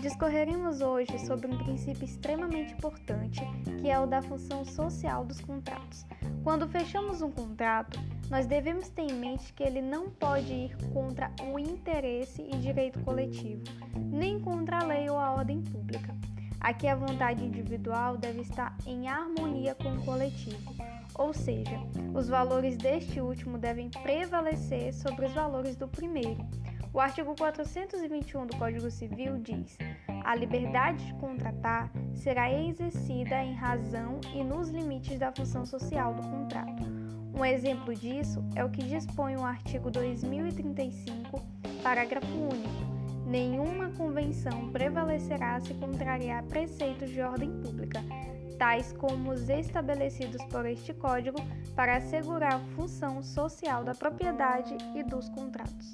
Discorreremos hoje sobre um princípio extremamente importante, que é o da função social dos contratos. Quando fechamos um contrato, nós devemos ter em mente que ele não pode ir contra o interesse e direito coletivo, nem contra a lei ou a ordem pública. Aqui a vontade individual deve estar em harmonia com o coletivo, ou seja, os valores deste último devem prevalecer sobre os valores do primeiro. O artigo 421 do Código Civil diz: a liberdade de contratar será exercida em razão e nos limites da função social do contrato. Um exemplo disso é o que dispõe o artigo 2035, parágrafo único. Nenhuma convenção prevalecerá se contrariar preceitos de ordem pública, tais como os estabelecidos por este Código, para assegurar a função social da propriedade e dos contratos.